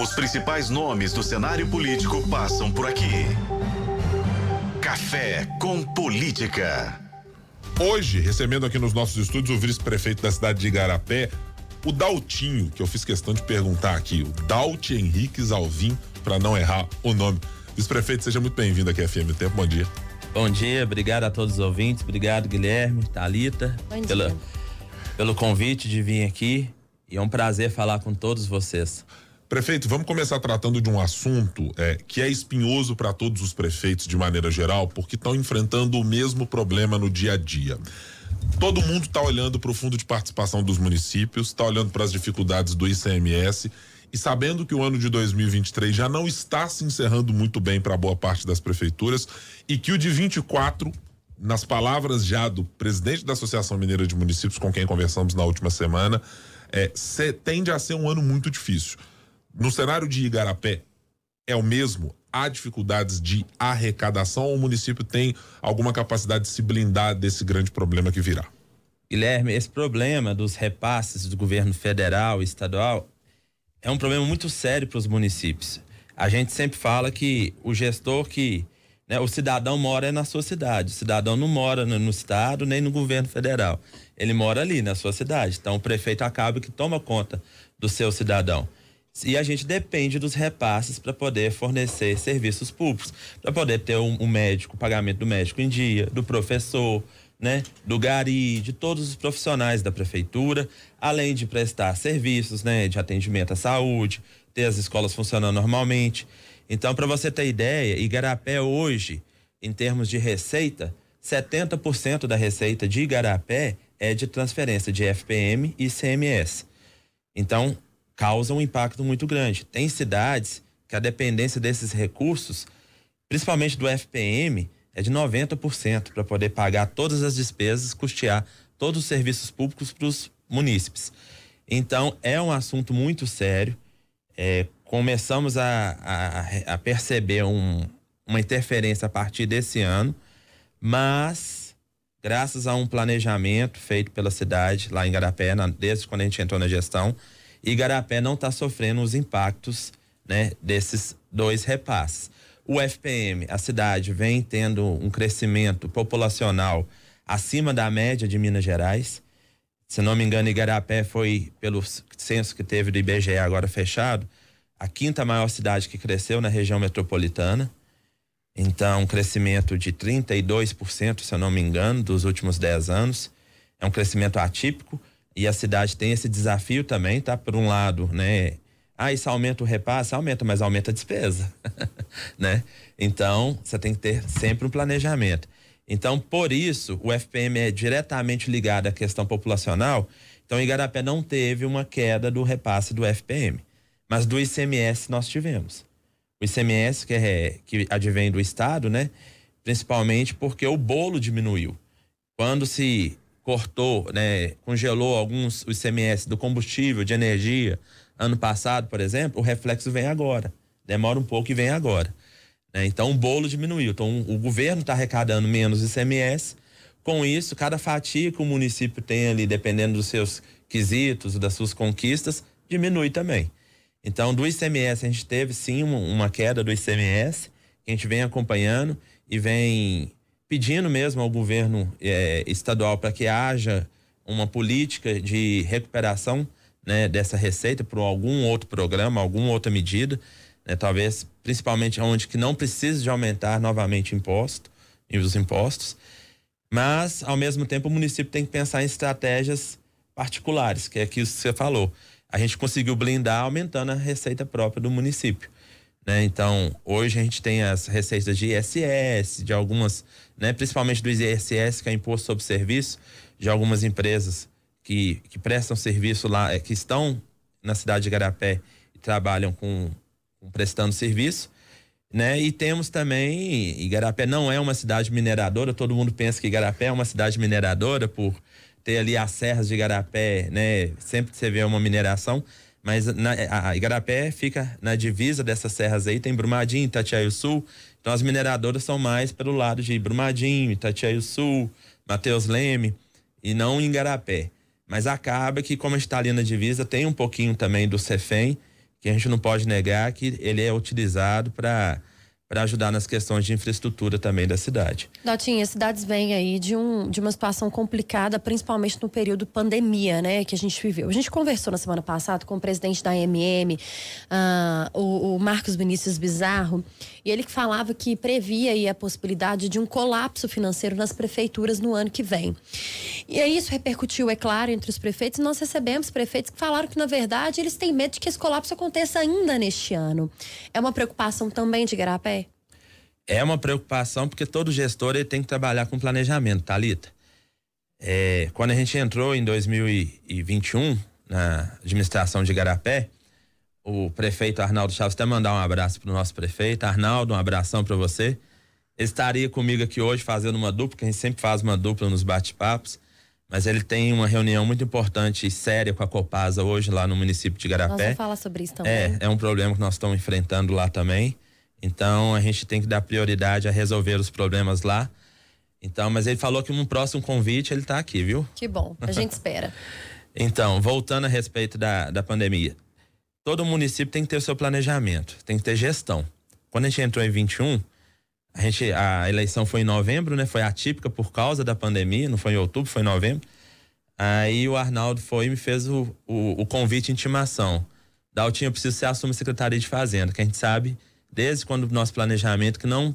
Os principais nomes do cenário político passam por aqui. Café com Política. Hoje, recebendo aqui nos nossos estúdios o vice-prefeito da cidade de Igarapé, o Daltinho, que eu fiz questão de perguntar aqui, o Daut Henrique Alvim, para não errar o nome. Vice-prefeito, seja muito bem-vindo aqui à FM Tempo. Bom dia. Bom dia, obrigado a todos os ouvintes, obrigado Guilherme, Talita, pela, pelo convite de vir aqui. E é um prazer falar com todos vocês. Prefeito, vamos começar tratando de um assunto é, que é espinhoso para todos os prefeitos de maneira geral, porque estão enfrentando o mesmo problema no dia a dia. Todo mundo está olhando para o fundo de participação dos municípios, está olhando para as dificuldades do ICMS e sabendo que o ano de 2023 já não está se encerrando muito bem para boa parte das prefeituras e que o de 24 nas palavras já do presidente da Associação Mineira de Municípios, com quem conversamos na última semana, é, tende a ser um ano muito difícil. No cenário de Igarapé, é o mesmo? Há dificuldades de arrecadação ou o município tem alguma capacidade de se blindar desse grande problema que virá? Guilherme, esse problema dos repasses do governo federal e estadual é um problema muito sério para os municípios. A gente sempre fala que o gestor que. Né, o cidadão mora na sua cidade. O cidadão não mora no, no, estado nem no governo federal. Ele mora ali na sua cidade. Então o prefeito acaba que toma conta do seu cidadão. E a gente depende dos repasses para poder fornecer serviços públicos, para poder ter um, um, médico, o pagamento do médico em dia, do professor, né, do gari, de todos os profissionais da prefeitura, além de prestar serviços, né, de atendimento à saúde, ter as escolas funcionando normalmente. Então, para você ter ideia, Igarapé hoje, em termos de receita, 70% da receita de Igarapé é de transferência de FPM e CMS. Então, causa um impacto muito grande. Tem cidades que a dependência desses recursos, principalmente do FPM, é de 90% para poder pagar todas as despesas, custear todos os serviços públicos para os munícipes. Então, é um assunto muito sério. É, começamos a, a, a perceber um, uma interferência a partir desse ano, mas graças a um planejamento feito pela cidade lá em Garapé, na, desde quando a gente entrou na gestão, Igarapé não está sofrendo os impactos né, desses dois repasses. O FPM, a cidade vem tendo um crescimento populacional acima da média de Minas Gerais. Se não me engano, Igarapé foi, pelo censo que teve do IBGE agora fechado, a quinta maior cidade que cresceu na região metropolitana. Então, um crescimento de 32%, se eu não me engano, dos últimos 10 anos. É um crescimento atípico e a cidade tem esse desafio também, tá? Por um lado, né? Ah, isso aumenta o repasse? Aumenta, mas aumenta a despesa, né? Então, você tem que ter sempre um planejamento. Então, por isso, o FPM é diretamente ligado à questão populacional. Então, Igarapé não teve uma queda do repasse do FPM, mas do ICMS nós tivemos. O ICMS, que, é, que advém do Estado, né? Principalmente porque o bolo diminuiu. Quando se cortou, né, congelou alguns o ICMS do combustível, de energia, ano passado, por exemplo, o reflexo vem agora. Demora um pouco e vem agora. Né? Então o bolo diminuiu. Então o governo está arrecadando menos ICMS. Com isso, cada fatia que o município tem ali, dependendo dos seus quesitos, das suas conquistas, diminui também. Então, do ICMS, a gente teve sim uma queda do ICMS, que a gente vem acompanhando e vem pedindo mesmo ao governo é, estadual para que haja uma política de recuperação né, dessa receita por algum outro programa, alguma outra medida, né, talvez principalmente onde que não precise de aumentar novamente imposto e os impostos, mas ao mesmo tempo o município tem que pensar em estratégias particulares, que é aquilo que você falou. A gente conseguiu blindar aumentando a receita própria do município. Né? Então, hoje a gente tem as receitas de ISS, de algumas, né? principalmente do ISS, que é Imposto sobre Serviço, de algumas empresas que, que prestam serviço lá, é, que estão na cidade de Garapé e trabalham com, com prestando serviço. Né? E temos também, Igarapé não é uma cidade mineradora, todo mundo pensa que Igarapé é uma cidade mineradora por ter ali as serras de Igarapé, né? Sempre que você vê uma mineração, mas na, a Igarapé fica na divisa dessas serras aí, tem Brumadinho, Itatiaio Sul. Então as mineradoras são mais pelo lado de Brumadinho, Itatiaio Sul, Mateus Leme e não em Igarapé. Mas acaba que, como está ali na divisa, tem um pouquinho também do Cefem, que a gente não pode negar que ele é utilizado para para ajudar nas questões de infraestrutura também da cidade. Dotinha, as cidades vêm aí de, um, de uma situação complicada, principalmente no período pandemia, né, que a gente viveu. A gente conversou na semana passada com o presidente da AMM, uh, o, o, Marcos Vinícius Bizarro, e ele falava que previa a possibilidade de um colapso financeiro nas prefeituras no ano que vem. E aí isso repercutiu, é claro, entre os prefeitos. Nós recebemos prefeitos que falaram que, na verdade, eles têm medo de que esse colapso aconteça ainda neste ano. É uma preocupação também de Garapé? é uma preocupação porque todo gestor ele tem que trabalhar com planejamento, Thalita. É, quando a gente entrou em 2021 na administração de Garapé, o prefeito Arnaldo Chaves até mandar um abraço para o nosso prefeito. Arnaldo, um abração para você. Ele estaria comigo aqui hoje fazendo uma dupla, que a gente sempre faz uma dupla nos bate-papos. Mas ele tem uma reunião muito importante e séria com a Copasa hoje lá no município de Garapé. Nós vamos falar sobre isso também. É, é um problema que nós estamos enfrentando lá também. Então a gente tem que dar prioridade a resolver os problemas lá. Então, mas ele falou que um próximo convite ele está aqui, viu? Que bom, a gente espera. então, voltando a respeito da, da pandemia. Todo município tem que ter o seu planejamento, tem que ter gestão. Quando a gente entrou em 21, a, gente, a eleição foi em novembro, né? Foi atípica por causa da pandemia, não foi em outubro, foi em novembro. Aí o Arnaldo foi e me fez o, o, o convite intimação. Daltinho, eu preciso ser assume a Secretaria de Fazenda, que a gente sabe desde quando o nosso planejamento, que não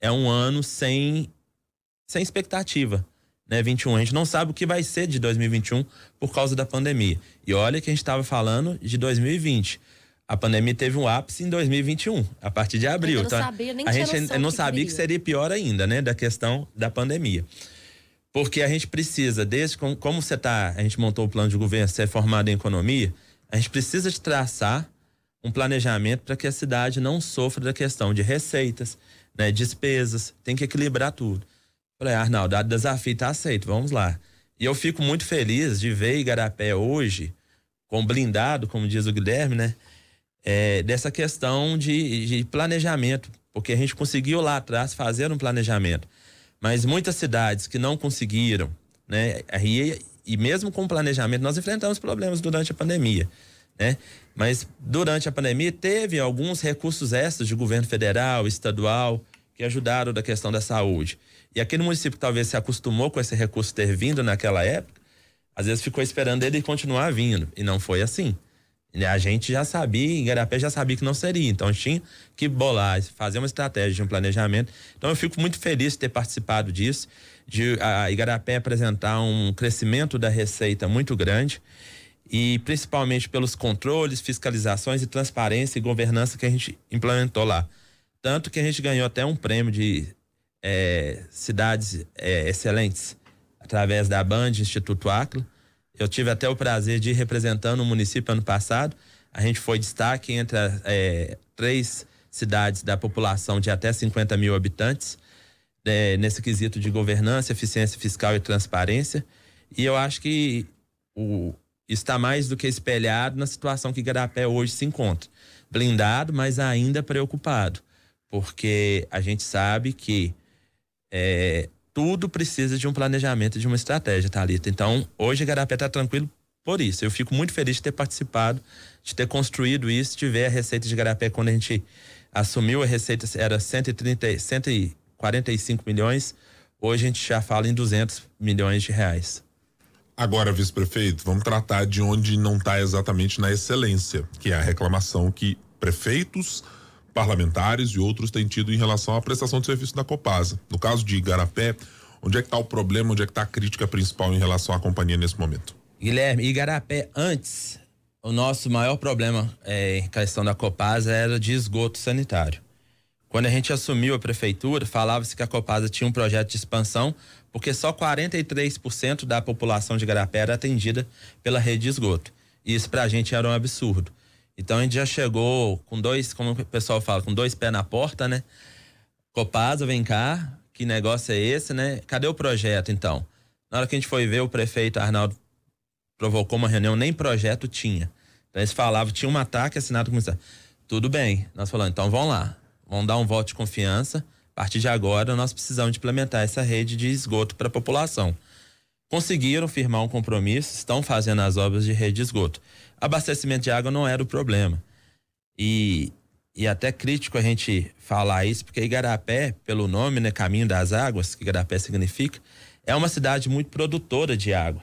é um ano sem, sem expectativa. Né, 21. A gente não sabe o que vai ser de 2021 por causa da pandemia. E olha que a gente estava falando de 2020. A pandemia teve um ápice em 2021, a partir de abril. Não tá? sabia, nem a gente não que sabia que seria pior ainda, né, da questão da pandemia. Porque a gente precisa, desde como, como você tá, a gente montou o plano de governo, você é formado em economia, a gente precisa de traçar um planejamento para que a cidade não sofra da questão de receitas, né, despesas, tem que equilibrar tudo. Falei, Arnaldo, o desafio está aceito, vamos lá. E eu fico muito feliz de ver Igarapé hoje, com blindado, como diz o Guilherme, né? É, dessa questão de, de planejamento, porque a gente conseguiu lá atrás fazer um planejamento. Mas muitas cidades que não conseguiram, né? E, e mesmo com planejamento, nós enfrentamos problemas durante a pandemia né? Mas durante a pandemia teve alguns recursos extras de governo federal, estadual, que ajudaram da questão da saúde. E aquele município que talvez se acostumou com esse recurso ter vindo naquela época, às vezes ficou esperando ele continuar vindo. E não foi assim. A gente já sabia, Igarapé já sabia que não seria. Então tinha que bolar, fazer uma estratégia um planejamento. Então eu fico muito feliz de ter participado disso, de a Igarapé apresentar um crescimento da receita muito grande e principalmente pelos controles, fiscalizações e transparência e governança que a gente implementou lá. Tanto que a gente ganhou até um prêmio de é, cidades é, excelentes através da Band Instituto Acla. Eu tive até o prazer de ir representando o município ano passado. A gente foi destaque entre é, três cidades da população de até 50 mil habitantes, é, nesse quesito de governança, eficiência fiscal e transparência. E eu acho que o, está mais do que espelhado na situação que Garapé hoje se encontra. Blindado, mas ainda preocupado, porque a gente sabe que é, tudo precisa de um planejamento, de uma estratégia, Thalita. Então, hoje Garapé está tranquilo por isso. Eu fico muito feliz de ter participado, de ter construído isso, de ver a receita de Garapé quando a gente assumiu a receita era 130, 145 milhões, hoje a gente já fala em 200 milhões de reais. Agora, vice-prefeito, vamos tratar de onde não está exatamente na excelência, que é a reclamação que prefeitos, parlamentares e outros têm tido em relação à prestação de serviço da Copasa. No caso de Igarapé, onde é que está o problema, onde é que está a crítica principal em relação à companhia nesse momento? Guilherme, Igarapé, antes, o nosso maior problema é, em questão da Copasa era de esgoto sanitário. Quando a gente assumiu a prefeitura, falava-se que a Copasa tinha um projeto de expansão porque só 43% da população de Garapé era atendida pela rede de esgoto. Isso pra gente era um absurdo. Então a gente já chegou com dois, como o pessoal fala, com dois pés na porta, né? Copasa, vem cá, que negócio é esse, né? Cadê o projeto então? Na hora que a gente foi ver, o prefeito Arnaldo provocou uma reunião, nem projeto tinha. Então eles falavam, tinha um ataque assinado com o Tudo bem, nós falamos, então vamos lá, vamos dar um voto de confiança a partir de agora, nós precisamos implementar essa rede de esgoto para a população. Conseguiram firmar um compromisso, estão fazendo as obras de rede de esgoto. Abastecimento de água não era o problema. E, e até crítico a gente falar isso, porque Igarapé, pelo nome, né, Caminho das Águas, que Igarapé significa, é uma cidade muito produtora de água.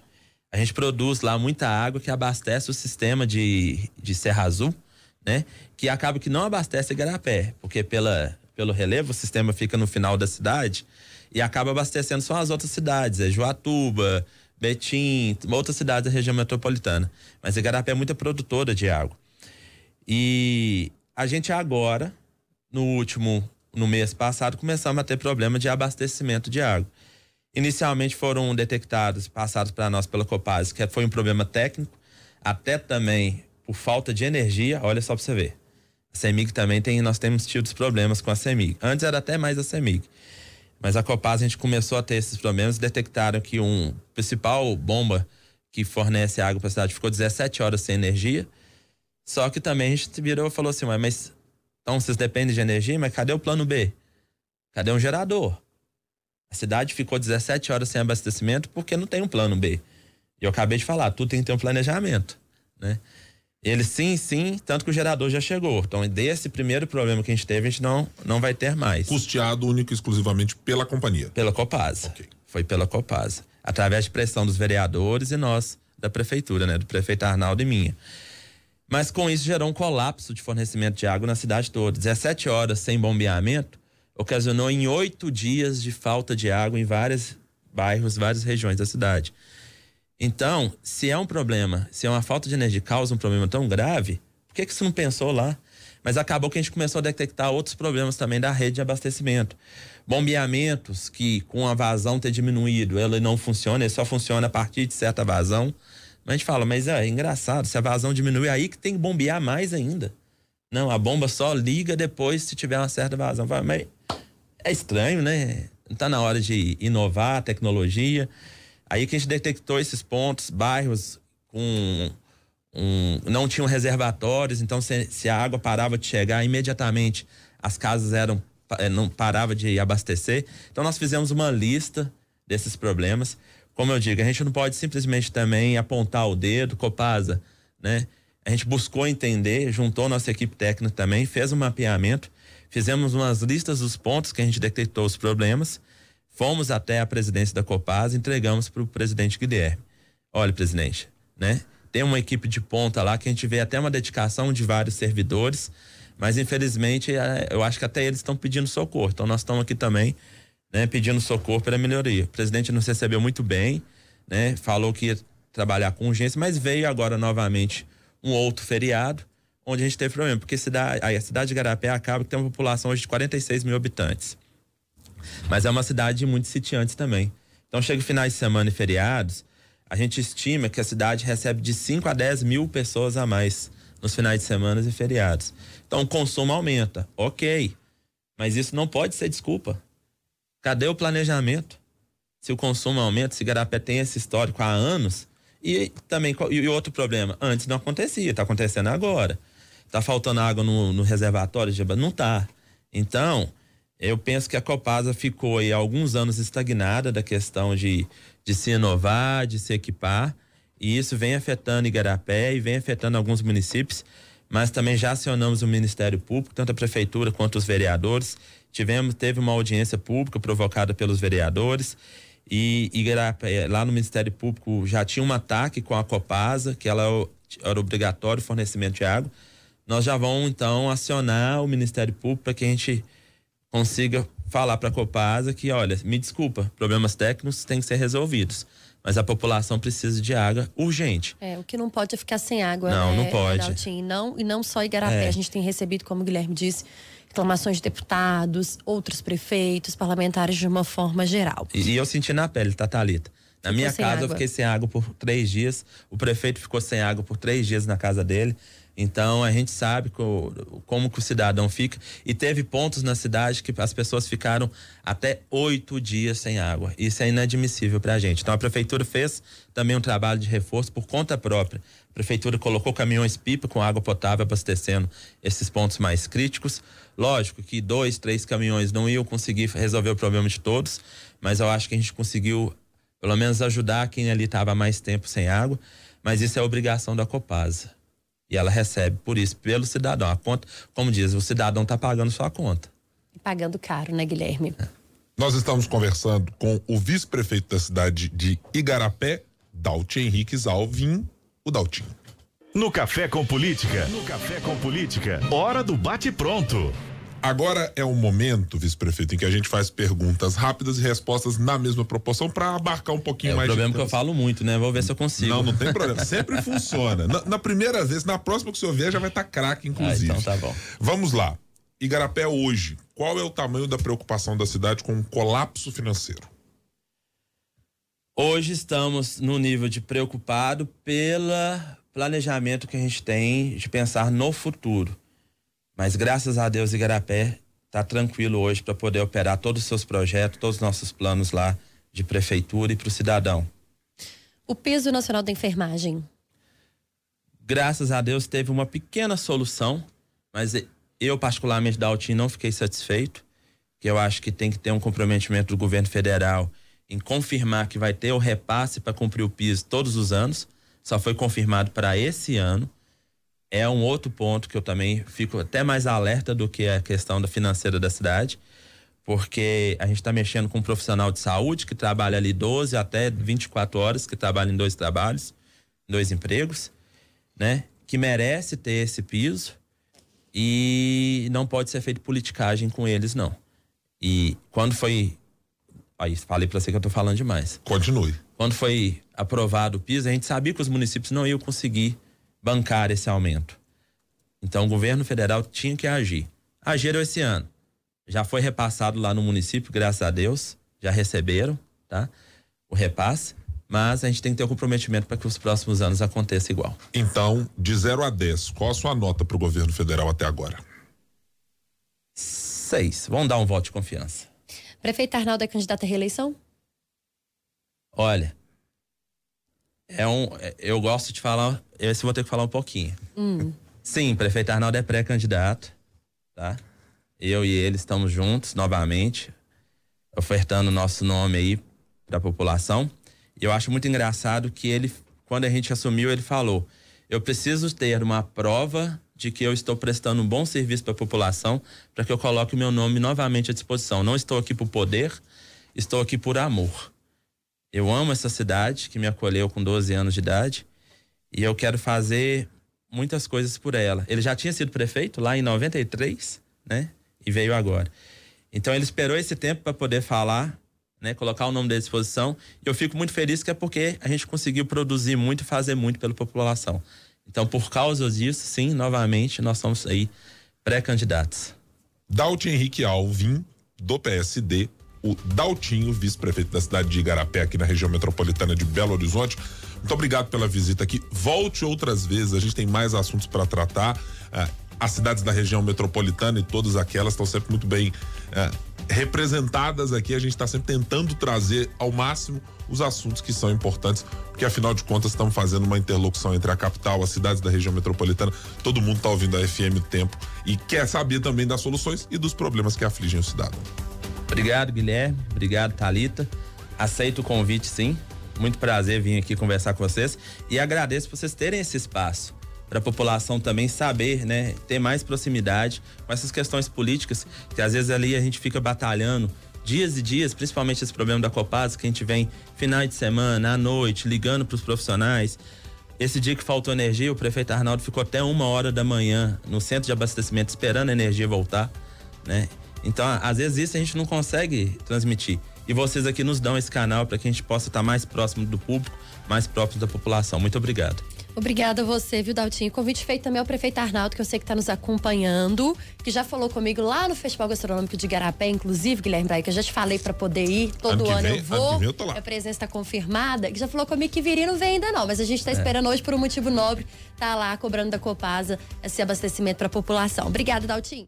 A gente produz lá muita água que abastece o sistema de, de Serra Azul, né? Que acaba que não abastece Igarapé, porque pela, pelo relevo o sistema fica no final da cidade e acaba abastecendo só as outras cidades, é Joatuba, Betim, outras cidades da região metropolitana. Mas Igarapé é muita produtora de água. E a gente agora, no último, no mês passado, começamos a ter problema de abastecimento de água. Inicialmente foram detectados, passados para nós pela Copaz, que foi um problema técnico, até também por falta de energia. Olha só para você ver. A CEMIG também tem, nós temos tido problemas com a CEMIG. Antes era até mais a CEMIG. Mas a Copaz a gente começou a ter esses problemas, detectaram que um principal bomba que fornece água para a cidade ficou 17 horas sem energia. Só que também a gente virou e falou assim, mas então vocês dependem de energia, mas cadê o plano B? Cadê um gerador? A cidade ficou 17 horas sem abastecimento porque não tem um plano B. E eu acabei de falar, tudo tem que ter um planejamento, né? Ele sim, sim, tanto que o gerador já chegou. Então, desse primeiro problema que a gente teve, a gente não, não vai ter mais. Custeado único e exclusivamente pela companhia. Pela Copasa. Ok. Foi pela Copasa. Através de pressão dos vereadores e nós, da prefeitura, né? Do prefeito Arnaldo e minha. Mas com isso gerou um colapso de fornecimento de água na cidade toda. 17 horas sem bombeamento ocasionou em oito dias de falta de água em vários bairros, várias regiões da cidade. Então, se é um problema, se é uma falta de energia causa um problema tão grave, por que, que você não pensou lá? Mas acabou que a gente começou a detectar outros problemas também da rede de abastecimento. Bombeamentos que, com a vazão ter diminuído, ele não funciona, ele só funciona a partir de certa vazão. Mas a gente fala, mas é, é engraçado, se a vazão diminui, aí que tem que bombear mais ainda. Não, a bomba só liga depois se tiver uma certa vazão. Mas é estranho, né? Não está na hora de inovar a tecnologia. Aí que a gente detectou esses pontos, bairros com um, não tinham reservatórios, então se, se, a água parava de chegar imediatamente, as casas eram eh, não parava de abastecer. Então nós fizemos uma lista desses problemas. Como eu digo, a gente não pode simplesmente também apontar o dedo, Copasa, né? A gente buscou entender, juntou nossa equipe técnica também, fez um mapeamento, fizemos umas listas dos pontos que a gente detectou os problemas Fomos até a presidência da Copasa, entregamos para o presidente Guilherme. Olha, presidente, né? Tem uma equipe de ponta lá que a gente vê até uma dedicação de vários servidores, mas infelizmente é, eu acho que até eles estão pedindo socorro. Então nós estamos aqui também, né, pedindo socorro para melhoria. O presidente nos recebeu muito bem, né? Falou que ia trabalhar com urgência, mas veio agora novamente um outro feriado, onde a gente teve problema, porque a cidade de Garapé acaba que tem uma população hoje de 46 mil habitantes. Mas é uma cidade muito sitiante também. Então, chega finais de semana e feriados, a gente estima que a cidade recebe de 5 a 10 mil pessoas a mais nos finais de semana e feriados. Então, o consumo aumenta. Ok. Mas isso não pode ser desculpa. Cadê o planejamento? Se o consumo aumenta, se Garapé tem esse histórico há anos, e também, e outro problema, antes não acontecia, está acontecendo agora. Está faltando água no, no reservatório? Não está. Então, eu penso que a Copasa ficou aí alguns anos estagnada da questão de, de se inovar, de se equipar, e isso vem afetando Igarapé e vem afetando alguns municípios, mas também já acionamos o Ministério Público, tanto a prefeitura quanto os vereadores. Tivemos, teve uma audiência pública provocada pelos vereadores e Igarapé, lá no Ministério Público já tinha um ataque com a Copasa, que ela era obrigatório o fornecimento de água. Nós já vamos então acionar o Ministério Público para que a gente consiga falar para a Copasa que, olha, me desculpa, problemas técnicos têm que ser resolvidos. Mas a população precisa de água urgente. É, o que não pode é ficar sem água. Não, né, não pode. E não, e não só Igarapé. É. A gente tem recebido, como o Guilherme disse, reclamações de deputados, outros prefeitos, parlamentares de uma forma geral. E, e eu senti na pele, tá, Thalita? Na ficou minha casa água. eu fiquei sem água por três dias. O prefeito ficou sem água por três dias na casa dele. Então a gente sabe co, como que o cidadão fica. E teve pontos na cidade que as pessoas ficaram até oito dias sem água. Isso é inadmissível para a gente. Então a prefeitura fez também um trabalho de reforço por conta própria. A prefeitura colocou caminhões pipa com água potável abastecendo esses pontos mais críticos. Lógico que dois, três caminhões não iam conseguir resolver o problema de todos, mas eu acho que a gente conseguiu pelo menos ajudar quem ali estava mais tempo sem água. Mas isso é obrigação da Copasa. E ela recebe por isso pelo cidadão. A conta, como diz, o cidadão está pagando sua conta. Pagando caro, né, Guilherme? Nós estamos conversando com o vice-prefeito da cidade de Igarapé, Dalti Henriques Alvim, o Daltinho. No Café com Política. No Café com Política. Hora do bate-pronto. Agora é o momento, vice-prefeito, em que a gente faz perguntas rápidas e respostas na mesma proporção para abarcar um pouquinho é mais. É o problema que eu falo muito, né? Vou ver se eu consigo. Não, não tem problema. Sempre funciona. Na, na, primeira vez, na próxima que o senhor vier, já vai estar tá craque, inclusive. Ah, então tá bom. Vamos lá. Igarapé hoje, qual é o tamanho da preocupação da cidade com o colapso financeiro? Hoje estamos no nível de preocupado pelo planejamento que a gente tem de pensar no futuro. Mas graças a Deus, Igarapé está tranquilo hoje para poder operar todos os seus projetos, todos os nossos planos lá de prefeitura e para o cidadão. O peso nacional da enfermagem. Graças a Deus teve uma pequena solução, mas eu, particularmente, da Altim, não fiquei satisfeito, que eu acho que tem que ter um comprometimento do governo federal em confirmar que vai ter o repasse para cumprir o piso todos os anos. Só foi confirmado para esse ano. É um outro ponto que eu também fico até mais alerta do que a questão da financeira da cidade, porque a gente está mexendo com um profissional de saúde que trabalha ali 12 até 24 horas, que trabalha em dois trabalhos, dois empregos, né? Que merece ter esse piso e não pode ser feito politicagem com eles, não. E quando foi. Aí, falei para você que eu tô falando demais. Continue. Quando foi aprovado o piso, a gente sabia que os municípios não iam conseguir bancar esse aumento. Então, o governo federal tinha que agir. Agiram esse ano. Já foi repassado lá no município, graças a Deus. Já receberam, tá? O repasse mas a gente tem que ter o um comprometimento para que os próximos anos aconteça igual. Então, de 0 a 10, qual a sua nota para o governo federal até agora? Seis. Vamos dar um voto de confiança. Prefeito Arnaldo é candidato à reeleição? Olha, é um, eu gosto de falar, esse vou ter que falar um pouquinho. Hum. Sim, prefeito Arnaldo é pré-candidato, tá? Eu e ele estamos juntos novamente, ofertando nosso nome aí para a população. Eu acho muito engraçado que ele, quando a gente assumiu, ele falou: eu preciso ter uma prova de que eu estou prestando um bom serviço para a população para que eu coloque o meu nome novamente à disposição. Não estou aqui por poder, estou aqui por amor. Eu amo essa cidade que me acolheu com 12 anos de idade e eu quero fazer muitas coisas por ela. Ele já tinha sido prefeito lá em 93, né? E veio agora. Então ele esperou esse tempo para poder falar né, colocar o nome da disposição. E eu fico muito feliz que é porque a gente conseguiu produzir muito e fazer muito pela população. Então, por causa disso, sim, novamente, nós somos aí pré-candidatos. Dalton Henrique Alvim, do PSD, o Daltinho, vice-prefeito da cidade de Igarapé, aqui na região metropolitana de Belo Horizonte. Muito obrigado pela visita aqui. Volte outras vezes, a gente tem mais assuntos para tratar. Ah, as cidades da região metropolitana e todas aquelas estão sempre muito bem ah, representadas aqui. A gente está sempre tentando trazer ao máximo os assuntos que são importantes, porque afinal de contas estamos fazendo uma interlocução entre a capital, as cidades da região metropolitana. Todo mundo está ouvindo a FM o tempo e quer saber também das soluções e dos problemas que afligem o cidadão. Obrigado, Guilherme. Obrigado, Talita. Aceito o convite, sim. Muito prazer vir aqui conversar com vocês e agradeço por vocês terem esse espaço para a população também saber, né, ter mais proximidade com essas questões políticas, que às vezes ali a gente fica batalhando dias e dias, principalmente esse problema da Copasa, que a gente vem final de semana, à noite, ligando para os profissionais. Esse dia que faltou energia, o prefeito Arnaldo ficou até uma hora da manhã no centro de abastecimento esperando a energia voltar, né? Então, às vezes isso a gente não consegue transmitir. E vocês aqui nos dão esse canal para que a gente possa estar mais próximo do público, mais próximo da população. Muito obrigado. Obrigada a você, viu, Daltinho? Convite feito também ao prefeito Arnaldo, que eu sei que está nos acompanhando, que já falou comigo lá no Festival Gastronômico de Garapé, inclusive, Guilherme Braga, que eu já te falei para poder ir. Todo ano, vem, eu vou. Ano eu tô lá. A presença está confirmada, que já falou comigo que viria não vem ainda não, mas a gente está é. esperando hoje por um motivo nobre, tá lá cobrando da Copasa esse abastecimento para a população. Obrigada, Daltinho.